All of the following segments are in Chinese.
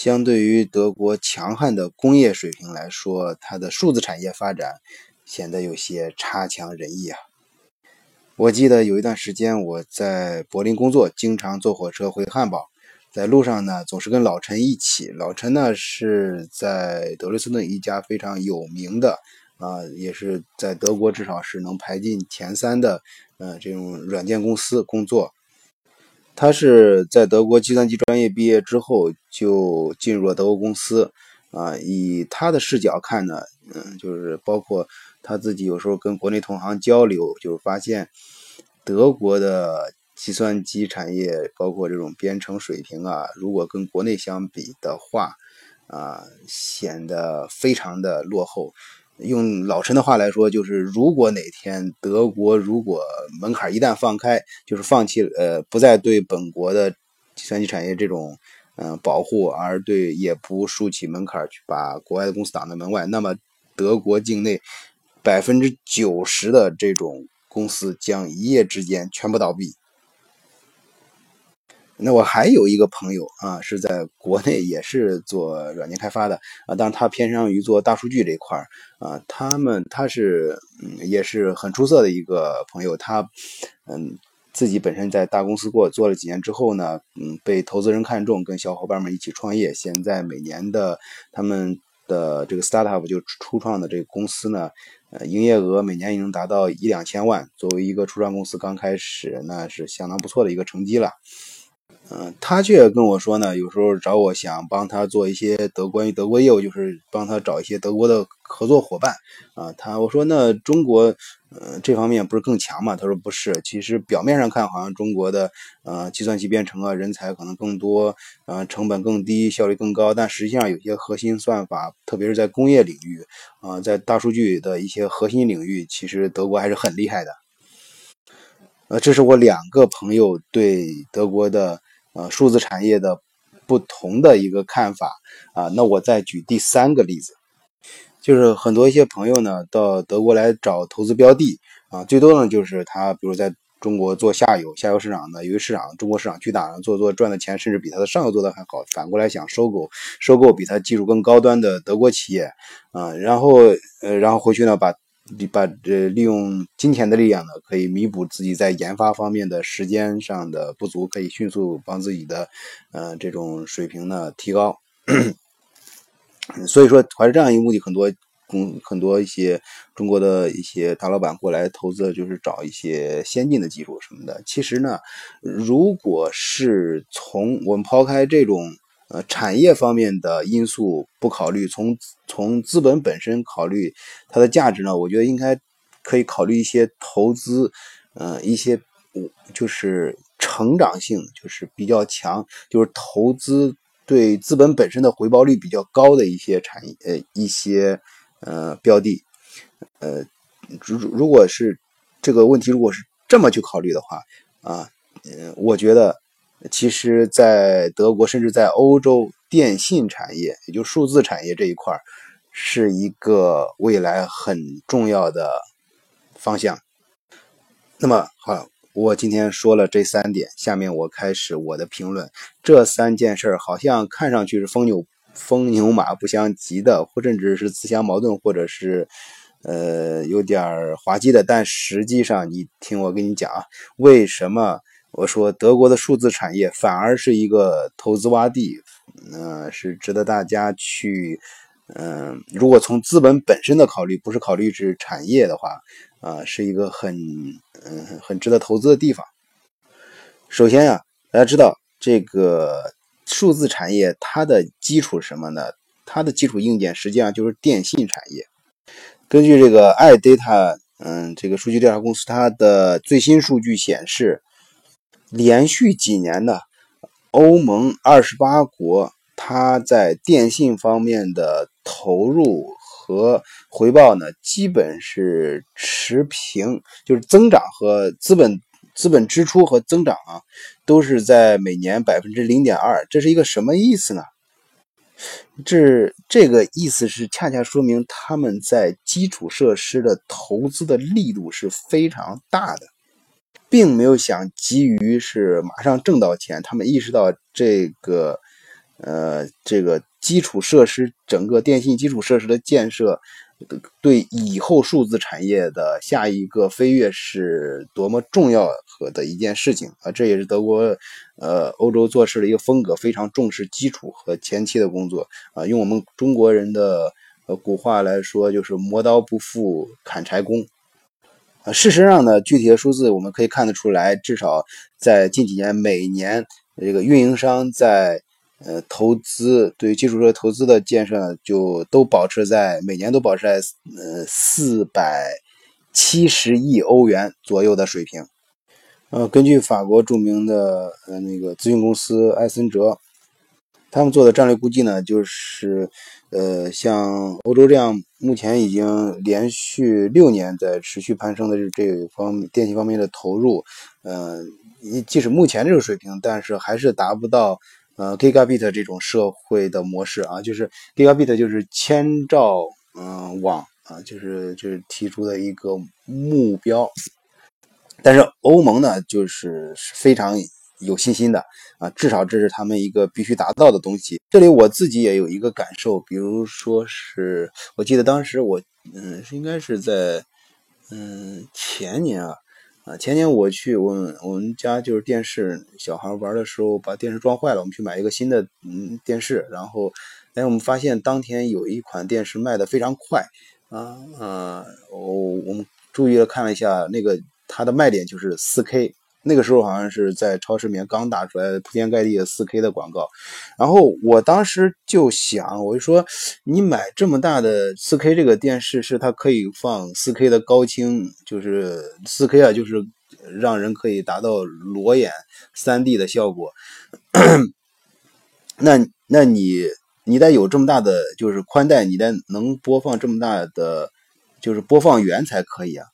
相对于德国强悍的工业水平来说，它的数字产业发展显得有些差强人意啊。我记得有一段时间我在柏林工作，经常坐火车回汉堡，在路上呢总是跟老陈一起。老陈呢是在德累斯顿一家非常有名的啊，也是在德国至少是能排进前三的呃这种软件公司工作。他是在德国计算机专业毕业之后就进入了德国公司啊。以他的视角看呢，嗯，就是包括他自己有时候跟国内同行交流，就是发现德国的计算机产业，包括这种编程水平啊，如果跟国内相比的话，啊，显得非常的落后。用老陈的话来说，就是如果哪天德国如果门槛一旦放开，就是放弃呃不再对本国的计算机产业这种嗯保护，而对也不竖起门槛去把国外的公司挡在门外，那么德国境内百分之九十的这种公司将一夜之间全部倒闭。那我还有一个朋友啊，是在国内也是做软件开发的啊，但是他偏向于做大数据这一块儿啊。他们他是嗯也是很出色的一个朋友，他嗯自己本身在大公司过做了几年之后呢，嗯被投资人看中，跟小伙伴们一起创业。现在每年的他们的这个 startup 就初创的这个公司呢，呃营业额每年已经达到一两千万。作为一个初创公司刚开始，那是相当不错的一个成绩了。嗯，他却跟我说呢，有时候找我想帮他做一些德关于德国业务，就是帮他找一些德国的合作伙伴啊。他我说那中国，嗯，这方面不是更强吗？他说不是，其实表面上看好像中国的呃计算机编程啊人才可能更多，呃成本更低，效率更高，但实际上有些核心算法，特别是在工业领域啊，在大数据的一些核心领域，其实德国还是很厉害的。呃，这是我两个朋友对德国的。呃，数字产业的不同的一个看法啊，那我再举第三个例子，就是很多一些朋友呢到德国来找投资标的啊，最多呢就是他比如在中国做下游，下游市场呢由于市场中国市场巨大，做做赚的钱甚至比他的上游做的还好，反过来想收购收购比他技术更高端的德国企业啊，然后呃然后回去呢把。你把呃利用金钱的力量呢，可以弥补自己在研发方面的时间上的不足，可以迅速帮自己的呃这种水平呢提高。所以说，怀着这样一个目的，很多公很多一些中国的一些大老板过来投资，就是找一些先进的技术什么的。其实呢，如果是从我们抛开这种。呃，产业方面的因素不考虑，从从资本本身考虑它的价值呢？我觉得应该可以考虑一些投资，呃，一些就是成长性就是比较强，就是投资对资本本身的回报率比较高的一些产业，呃，一些呃标的，呃，如如果是这个问题如果是这么去考虑的话，啊，嗯，我觉得。其实，在德国，甚至在欧洲，电信产业，也就数字产业这一块是一个未来很重要的方向。那么，好，我今天说了这三点，下面我开始我的评论。这三件事儿好像看上去是风牛风牛马不相及的，或甚至是自相矛盾，或者是呃有点滑稽的。但实际上，你听我跟你讲啊，为什么？我说德国的数字产业反而是一个投资洼地，嗯，是值得大家去，嗯，如果从资本本身的考虑，不是考虑是产业的话，啊，是一个很，嗯，很值得投资的地方。首先呀，大家知道这个数字产业它的基础是什么呢？它的基础硬件实际上就是电信产业。根据这个 iData，嗯，这个数据调查公司它的最新数据显示。连续几年呢，欧盟二十八国，它在电信方面的投入和回报呢，基本是持平，就是增长和资本资本支出和增长啊，都是在每年百分之零点二。这是一个什么意思呢？这这个意思是恰恰说明他们在基础设施的投资的力度是非常大的。并没有想急于是马上挣到钱，他们意识到这个呃，这个基础设施，整个电信基础设施的建设，对以后数字产业的下一个飞跃是多么重要和的一件事情啊！这也是德国，呃，欧洲做事的一个风格，非常重视基础和前期的工作啊。用我们中国人的呃古话来说，就是磨刀不负砍柴工。事实上呢，具体的数字我们可以看得出来，至少在近几年，每年这个运营商在呃，投资对于基础设施投资的建设就都保持在每年都保持在呃四百七十亿欧元左右的水平。呃，根据法国著名的呃那个咨询公司埃森哲，他们做的战略估计呢，就是呃像欧洲这样目前已经连续六年在持续攀升的这方电信方面的投入，呃，即使目前这个水平，但是还是达不到。呃，Gigabit 这种社会的模式啊，就是 Gigabit 就是千兆嗯网啊，就是就是提出的一个目标。但是欧盟呢，就是非常有信心的啊，至少这是他们一个必须达到的东西。这里我自己也有一个感受，比如说是我记得当时我嗯，是应该是在嗯前年啊。啊，前年我去我们我们家就是电视，小孩玩的时候把电视撞坏了，我们去买一个新的嗯电视，然后哎我们发现当天有一款电视卖的非常快啊啊，我我们注意了看了一下那个它的卖点就是四 K。那个时候好像是在超市里面刚打出来铺天盖地的 4K 的广告，然后我当时就想，我就说你买这么大的 4K 这个电视，是它可以放 4K 的高清，就是 4K 啊，就是让人可以达到裸眼 3D 的效果。那那你你得有这么大的就是宽带，你得能播放这么大的就是播放源才可以啊。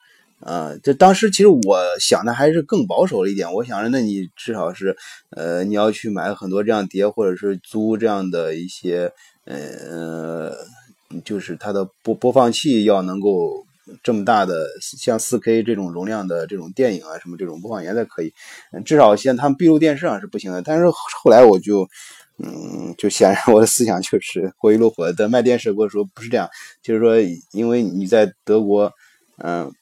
啊，这当时其实我想的还是更保守了一点。我想着，那你至少是，呃，你要去买很多这样碟，或者是租这样的一些，呃，就是它的播播放器要能够这么大的，像 4K 这种容量的这种电影啊，什么这种播放源才可以。至少现在他们闭路电视上是不行的。但是后来我就，嗯，就显然我的思想就是过于落火。在卖电视跟我说不是这样，就是说，因为你在德国，嗯。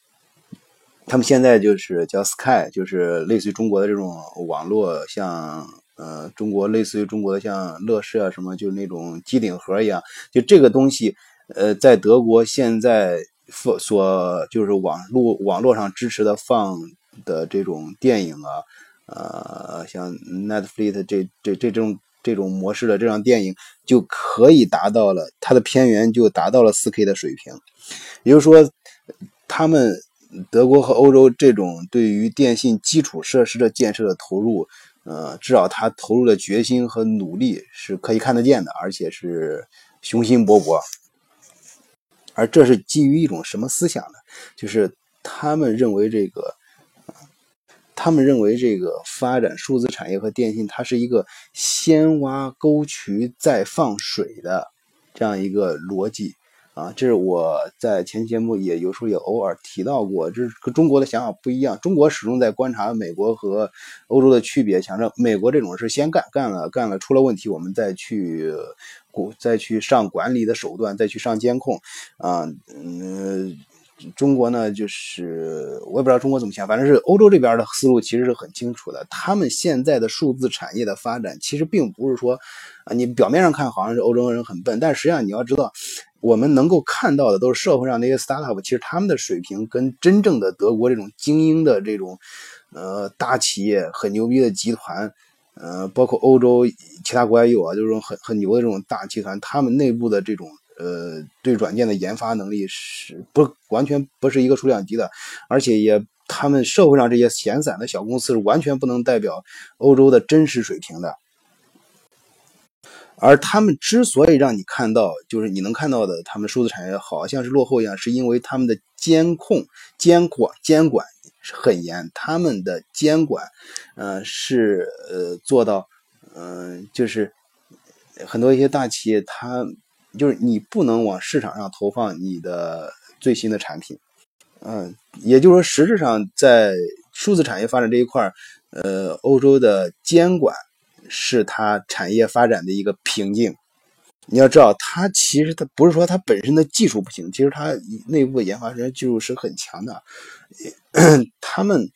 他们现在就是叫 Sky，就是类似于中国的这种网络，像呃中国类似于中国的像乐视啊什么，就那种机顶盒一样。就这个东西，呃，在德国现在所就是网络网络上支持的放的这种电影啊，呃，像 Netflix 这这这种这种模式的这样电影，就可以达到了它的片源就达到了 4K 的水平。也就是说，他们。德国和欧洲这种对于电信基础设施的建设的投入，呃，至少他投入的决心和努力是可以看得见的，而且是雄心勃勃。而这是基于一种什么思想呢？就是他们认为这个，他们认为这个发展数字产业和电信，它是一个先挖沟渠再放水的这样一个逻辑。啊，这是我在前节目也有时候也偶尔提到过，这是跟中国的想法不一样。中国始终在观察美国和欧洲的区别，想着美国这种是先干，干了干了出了问题，我们再去管再去上管理的手段，再去上监控。啊，嗯，中国呢，就是我也不知道中国怎么想，反正是欧洲这边的思路其实是很清楚的。他们现在的数字产业的发展，其实并不是说啊，你表面上看好像是欧洲人很笨，但实际上你要知道。我们能够看到的都是社会上那些 startup，其实他们的水平跟真正的德国这种精英的这种，呃，大企业很牛逼的集团，呃，包括欧洲其他国家也有啊，就是说很很牛的这种大集团，他们内部的这种呃对软件的研发能力是不完全不是一个数量级的，而且也他们社会上这些闲散的小公司是完全不能代表欧洲的真实水平的。而他们之所以让你看到，就是你能看到的，他们数字产业好像是落后一样，是因为他们的监控、监管、监管是很严。他们的监管，呃，是呃做到，嗯，就是很多一些大企业，它就是你不能往市场上投放你的最新的产品，嗯，也就是说，实质上在数字产业发展这一块呃，欧洲的监管。是它产业发展的一个瓶颈。你要知道，它其实它不是说它本身的技术不行，其实它内部研发人员技术是很强的。他们，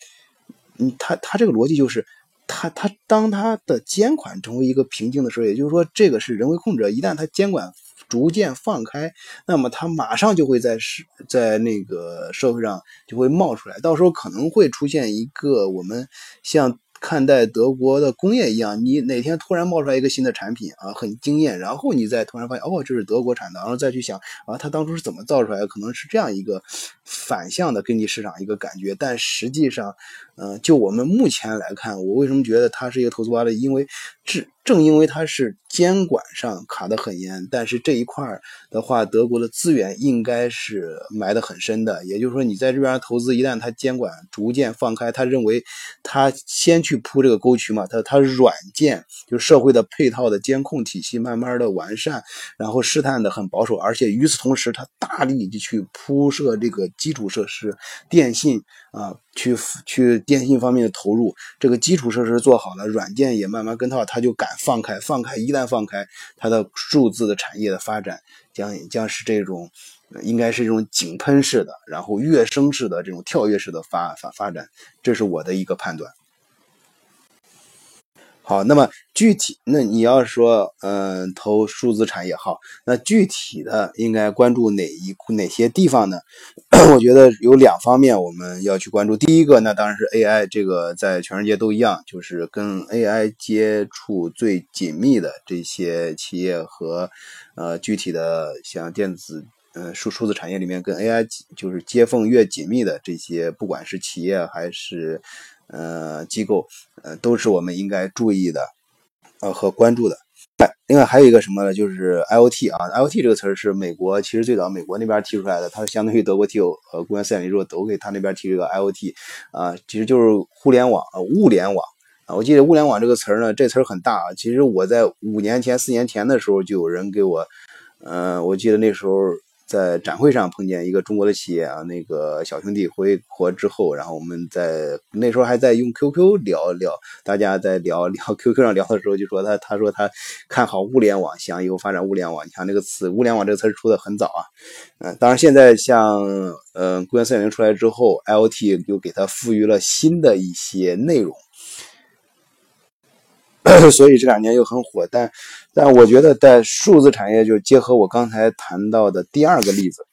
嗯，他他这个逻辑就是，他他当他的监管成为一个瓶颈的时候，也就是说，这个是人为控制。一旦他监管逐渐放开，那么他马上就会在是在那个社会上就会冒出来，到时候可能会出现一个我们像。看待德国的工业一样，你哪天突然冒出来一个新的产品啊，很惊艳，然后你再突然发现哦，这是德国产的，然后再去想啊，它当初是怎么造出来的？可能是这样一个反向的跟你市场一个感觉，但实际上，嗯，就我们目前来看，我为什么觉得它是一个投资洼的？因为正正因为它是监管上卡得很严，但是这一块的话，德国的资源应该是埋得很深的。也就是说，你在这边投资，一旦它监管逐渐放开，他认为他先。去铺这个沟渠嘛，它它软件就社会的配套的监控体系慢慢的完善，然后试探的很保守，而且与此同时，它大力的去铺设这个基础设施，电信啊，去去电信方面的投入，这个基础设施做好了，软件也慢慢跟套，它就敢放开，放开一旦放开，它的数字的产业的发展将将是这种，应该是这种井喷式的，然后跃升式的这种跳跃式的发发发展，这是我的一个判断。好，那么具体，那你要说，嗯，投数字产业好，那具体的应该关注哪一哪些地方呢？我觉得有两方面我们要去关注。第一个，那当然是 AI，这个在全世界都一样，就是跟 AI 接触最紧密的这些企业和，呃，具体的像电子，呃，数数字产业里面跟 AI 就是接缝越紧密的这些，不管是企业还是。呃，机构呃都是我们应该注意的，呃和关注的。另外还有一个什么呢？就是 IOT 啊，IOT 这个词儿是美国其实最早美国那边提出来的，它相当于德国提有呃公元四点零之后都给他那边提这个 IOT 啊，其实就是互联网啊，物联网啊。我记得物联网这个词儿呢，这词儿很大啊。其实我在五年前、四年前的时候就有人给我，嗯，我记得那时候。在展会上碰见一个中国的企业啊，那个小兄弟回国之后，然后我们在那时候还在用 QQ 聊聊，大家在聊聊 QQ 上聊的时候就说他他说他看好物联网，想以后发展物联网。你看这个词“物联网”这个词出的很早啊，嗯，当然现在像嗯公元四点零出来之后，IOT 又给它赋予了新的一些内容。所以这两年又很火，但但我觉得在数字产业，就结合我刚才谈到的第二个例子，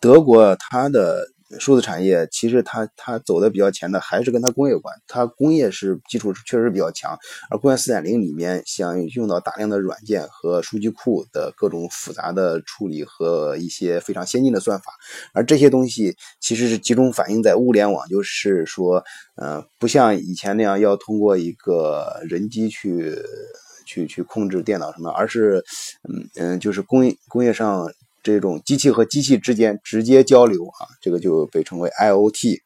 德国它的。数字产业其实它它走的比较前的还是跟它工业有关，它工业是基础确实比较强，而工业四点零里面想用到大量的软件和数据库的各种复杂的处理和一些非常先进的算法，而这些东西其实是集中反映在物联网，就是说，呃，不像以前那样要通过一个人机去去去控制电脑什么，而是，嗯嗯，就是工业工业上。这种机器和机器之间直接交流啊，这个就被称为 IOT。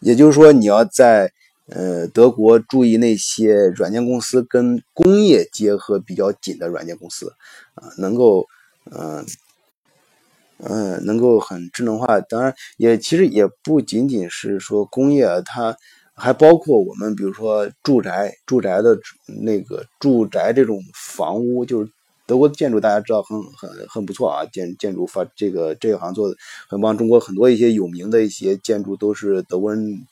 也就是说，你要在呃德国注意那些软件公司跟工业结合比较紧的软件公司啊，能够嗯嗯能够很智能化。当然，也其实也不仅仅是说工业，它还包括我们比如说住宅，住宅的那个住宅这种房屋就是。德国的建筑大家知道很很很不错啊，建建筑发这个这一行做的很棒。中国很多一些有名的一些建筑都是德国人。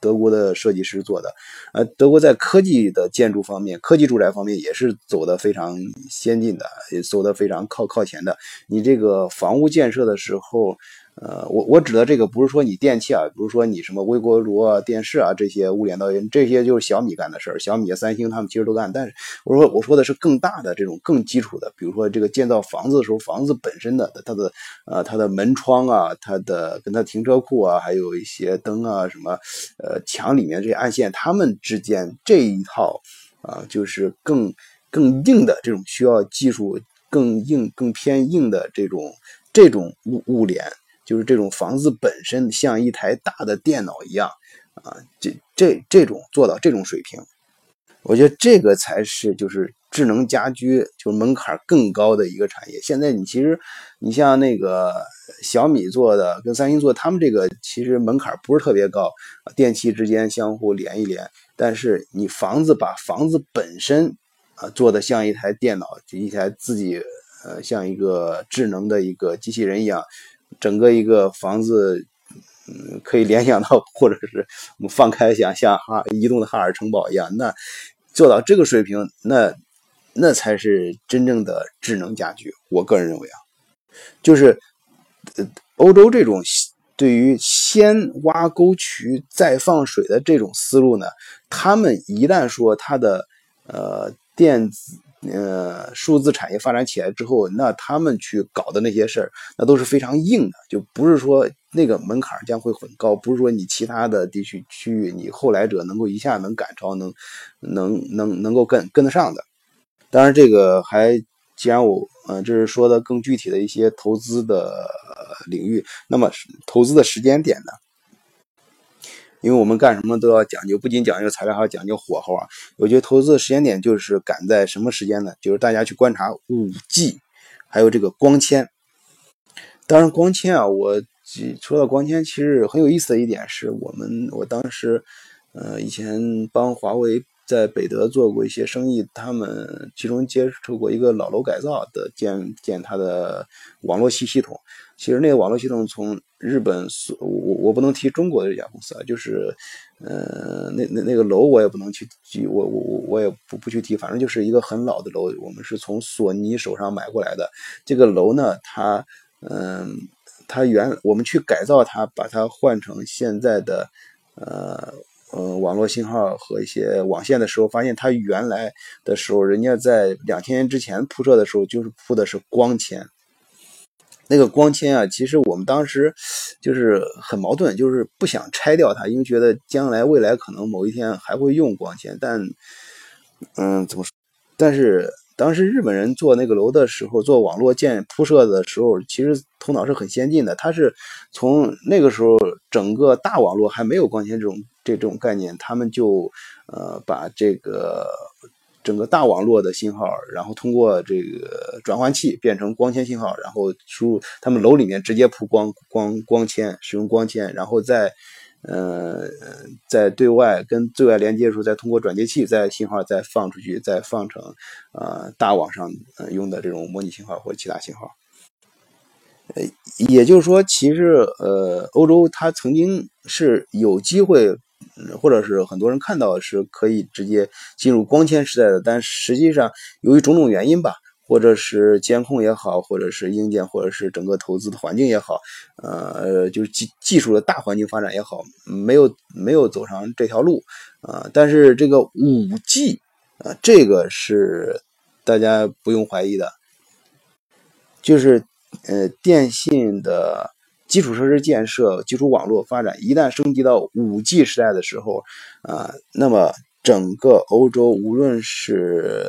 德国的设计师做的，呃，德国在科技的建筑方面，科技住宅方面也是走的非常先进的，也走的非常靠靠前的。你这个房屋建设的时候，呃，我我指的这个不是说你电器啊，比如说你什么微波炉啊、电视啊这些物联到这些就是小米干的事儿，小米、三星他们其实都干。但是我说我说的是更大的这种更基础的，比如说这个建造房子的时候，房子本身的它的呃它的门窗啊，它的跟它停车库啊，还有一些灯啊什么，呃。墙里面这些暗线，它们之间这一套啊，就是更更硬的这种需要技术更硬、更偏硬的这种这种物物联，就是这种房子本身像一台大的电脑一样啊，这这这种做到这种水平，我觉得这个才是就是智能家居就是门槛更高的一个产业。现在你其实你像那个。小米做的跟三星做，他们这个其实门槛不是特别高，电器之间相互连一连。但是你房子把房子本身啊做的像一台电脑，一台自己呃像一个智能的一个机器人一样，整个一个房子嗯可以联想到，或者是我们放开想像哈移动的哈尔城堡一样，那做到这个水平，那那才是真正的智能家居。我个人认为啊，就是呃欧洲这种。对于先挖沟渠再放水的这种思路呢，他们一旦说它的呃电子呃数字产业发展起来之后，那他们去搞的那些事儿，那都是非常硬的，就不是说那个门槛将会很高，不是说你其他的地区区域你后来者能够一下能赶超，能能能能够跟跟得上的。当然，这个还既然我嗯这是说的更具体的一些投资的。领域，那么投资的时间点呢？因为我们干什么都要讲究，不仅讲究材料，还要讲究火候啊。我觉得投资的时间点就是赶在什么时间呢？就是大家去观察五 G，还有这个光纤。当然，光纤啊，我说到光纤，其实很有意思的一点是我们我当时呃以前帮华为。在北德做过一些生意，他们其中接触过一个老楼改造的建建它的网络系系统。其实那个网络系统从日本，我我不能提中国的这家公司啊，就是呃那那那个楼我也不能去举，我我我我也不不去提，反正就是一个很老的楼，我们是从索尼手上买过来的。这个楼呢，它嗯，它原我们去改造它，把它换成现在的呃。呃，网络信号和一些网线的时候，发现它原来的时候，人家在两千年之前铺设的时候，就是铺的是光纤。那个光纤啊，其实我们当时就是很矛盾，就是不想拆掉它，因为觉得将来未来可能某一天还会用光纤。但，嗯，怎么说？但是。当时日本人做那个楼的时候，做网络建铺设的时候，其实头脑是很先进的。他是从那个时候，整个大网络还没有光纤这种这种概念，他们就呃把这个整个大网络的信号，然后通过这个转换器变成光纤信号，然后输入他们楼里面直接铺光光光纤，使用光纤，然后再。呃，在对外跟对外连接的时候，再通过转接器，再信号再放出去，再放成呃大网上用的这种模拟信号或者其他信号。呃，也就是说，其实呃，欧洲它曾经是有机会，或者是很多人看到是可以直接进入光纤时代的，但实际上由于种种原因吧。或者是监控也好，或者是硬件，或者是整个投资的环境也好，呃，就是技技术的大环境发展也好，没有没有走上这条路啊。但是这个五 G 啊，这个是大家不用怀疑的，就是呃，电信的基础设施建设、基础网络发展一旦升级到五 G 时代的时候啊，那么整个欧洲无论是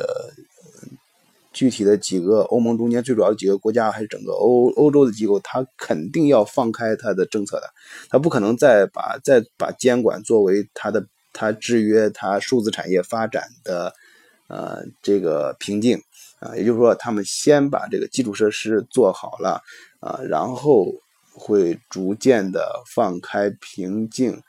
具体的几个欧盟中间最主要的几个国家，还是整个欧欧洲的机构，它肯定要放开它的政策的，它不可能再把再把监管作为它的它制约它数字产业发展的呃这个瓶颈。啊，也就是说，他们先把这个基础设施做好了啊，然后会逐渐的放开瓶颈。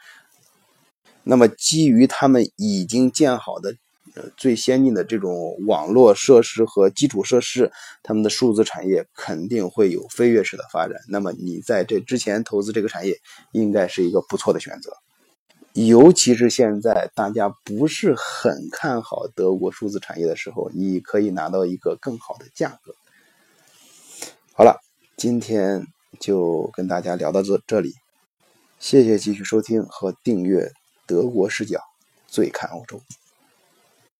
那么，基于他们已经建好的。呃最先进的这种网络设施和基础设施，他们的数字产业肯定会有飞跃式的发展。那么你在这之前投资这个产业，应该是一个不错的选择。尤其是现在大家不是很看好德国数字产业的时候，你可以拿到一个更好的价格。好了，今天就跟大家聊到这这里，谢谢继续收听和订阅《德国视角》，最看欧洲。